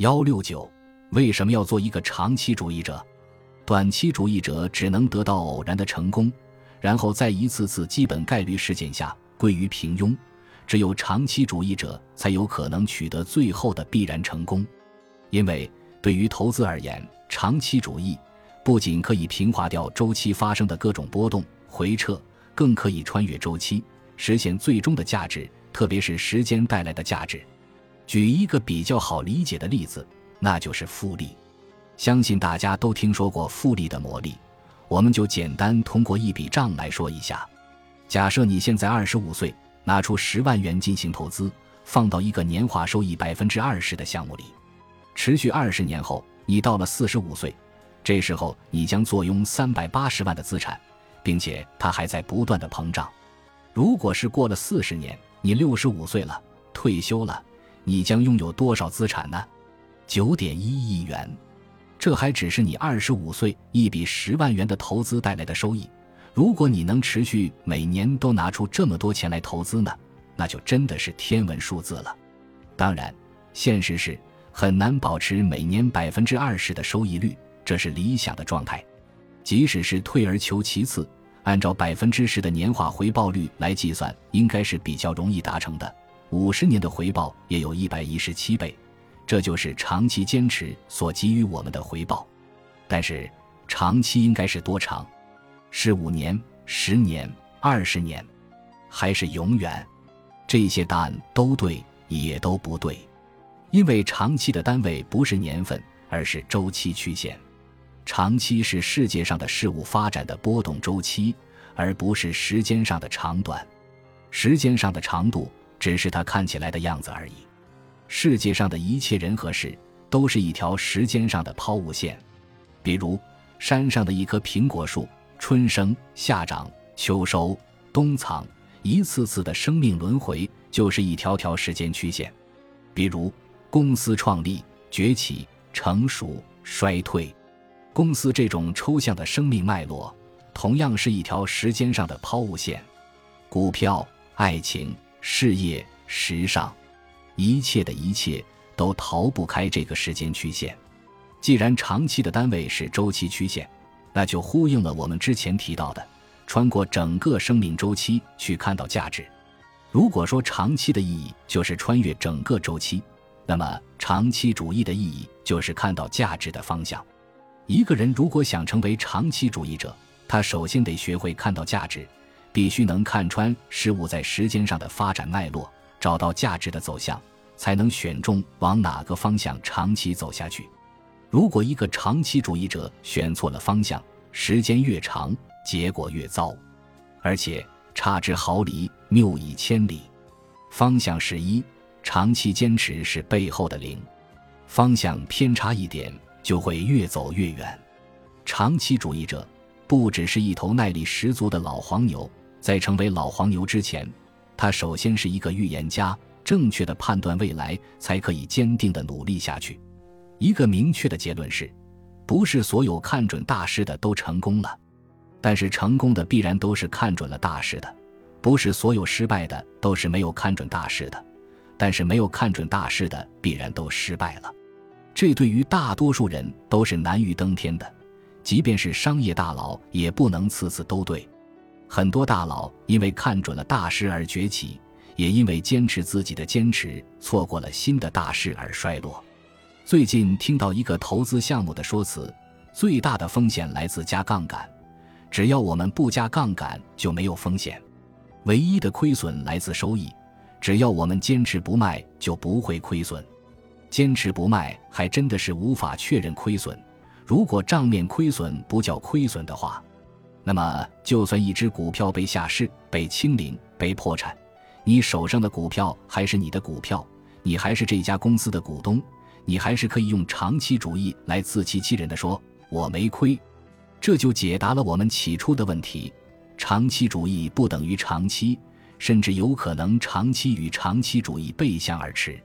幺六九，为什么要做一个长期主义者？短期主义者只能得到偶然的成功，然后在一次次基本概率事件下归于平庸。只有长期主义者才有可能取得最后的必然成功，因为对于投资而言，长期主义不仅可以平滑掉周期发生的各种波动回撤，更可以穿越周期，实现最终的价值，特别是时间带来的价值。举一个比较好理解的例子，那就是复利。相信大家都听说过复利的魔力，我们就简单通过一笔账来说一下。假设你现在二十五岁。拿出十万元进行投资，放到一个年化收益百分之二十的项目里，持续二十年后，你到了四十五岁，这时候你将坐拥三百八十万的资产，并且它还在不断的膨胀。如果是过了四十年，你六十五岁了，退休了，你将拥有多少资产呢？九点一亿元。这还只是你二十五岁一笔十万元的投资带来的收益。如果你能持续每年都拿出这么多钱来投资呢，那就真的是天文数字了。当然，现实是很难保持每年百分之二十的收益率，这是理想的状态。即使是退而求其次，按照百分之十的年化回报率来计算，应该是比较容易达成的。五十年的回报也有一百一十七倍，这就是长期坚持所给予我们的回报。但是，长期应该是多长？是五年、十年、二十年，还是永远？这些答案都对，也都不对，因为长期的单位不是年份，而是周期曲线。长期是世界上的事物发展的波动周期，而不是时间上的长短。时间上的长度只是它看起来的样子而已。世界上的一切人和事都是一条时间上的抛物线，比如山上的一棵苹果树。春生、夏长、秋收、冬藏，一次次的生命轮回就是一条条时间曲线。比如，公司创立、崛起、成熟、衰退，公司这种抽象的生命脉络，同样是一条时间上的抛物线。股票、爱情、事业、时尚，一切的一切都逃不开这个时间曲线。既然长期的单位是周期曲线。那就呼应了我们之前提到的，穿过整个生命周期去看到价值。如果说长期的意义就是穿越整个周期，那么长期主义的意义就是看到价值的方向。一个人如果想成为长期主义者，他首先得学会看到价值，必须能看穿事物在时间上的发展脉络，找到价值的走向，才能选中往哪个方向长期走下去。如果一个长期主义者选错了方向，时间越长，结果越糟，而且差之毫厘，谬以千里。方向是一，长期坚持是背后的零，方向偏差一点，就会越走越远。长期主义者不只是一头耐力十足的老黄牛，在成为老黄牛之前，他首先是一个预言家，正确的判断未来，才可以坚定的努力下去。一个明确的结论是，不是所有看准大势的都成功了，但是成功的必然都是看准了大势的；不是所有失败的都是没有看准大势的，但是没有看准大势的必然都失败了。这对于大多数人都是难于登天的，即便是商业大佬也不能次次都对。很多大佬因为看准了大势而崛起，也因为坚持自己的坚持，错过了新的大势而衰落。最近听到一个投资项目的说辞，最大的风险来自加杠杆，只要我们不加杠杆就没有风险；唯一的亏损来自收益，只要我们坚持不卖就不会亏损。坚持不卖还真的是无法确认亏损。如果账面亏损不叫亏损的话，那么就算一只股票被下市、被清零、被破产，你手上的股票还是你的股票，你还是这家公司的股东。你还是可以用长期主义来自欺欺人的说我没亏，这就解答了我们起初的问题：长期主义不等于长期，甚至有可能长期与长期主义背向而驰。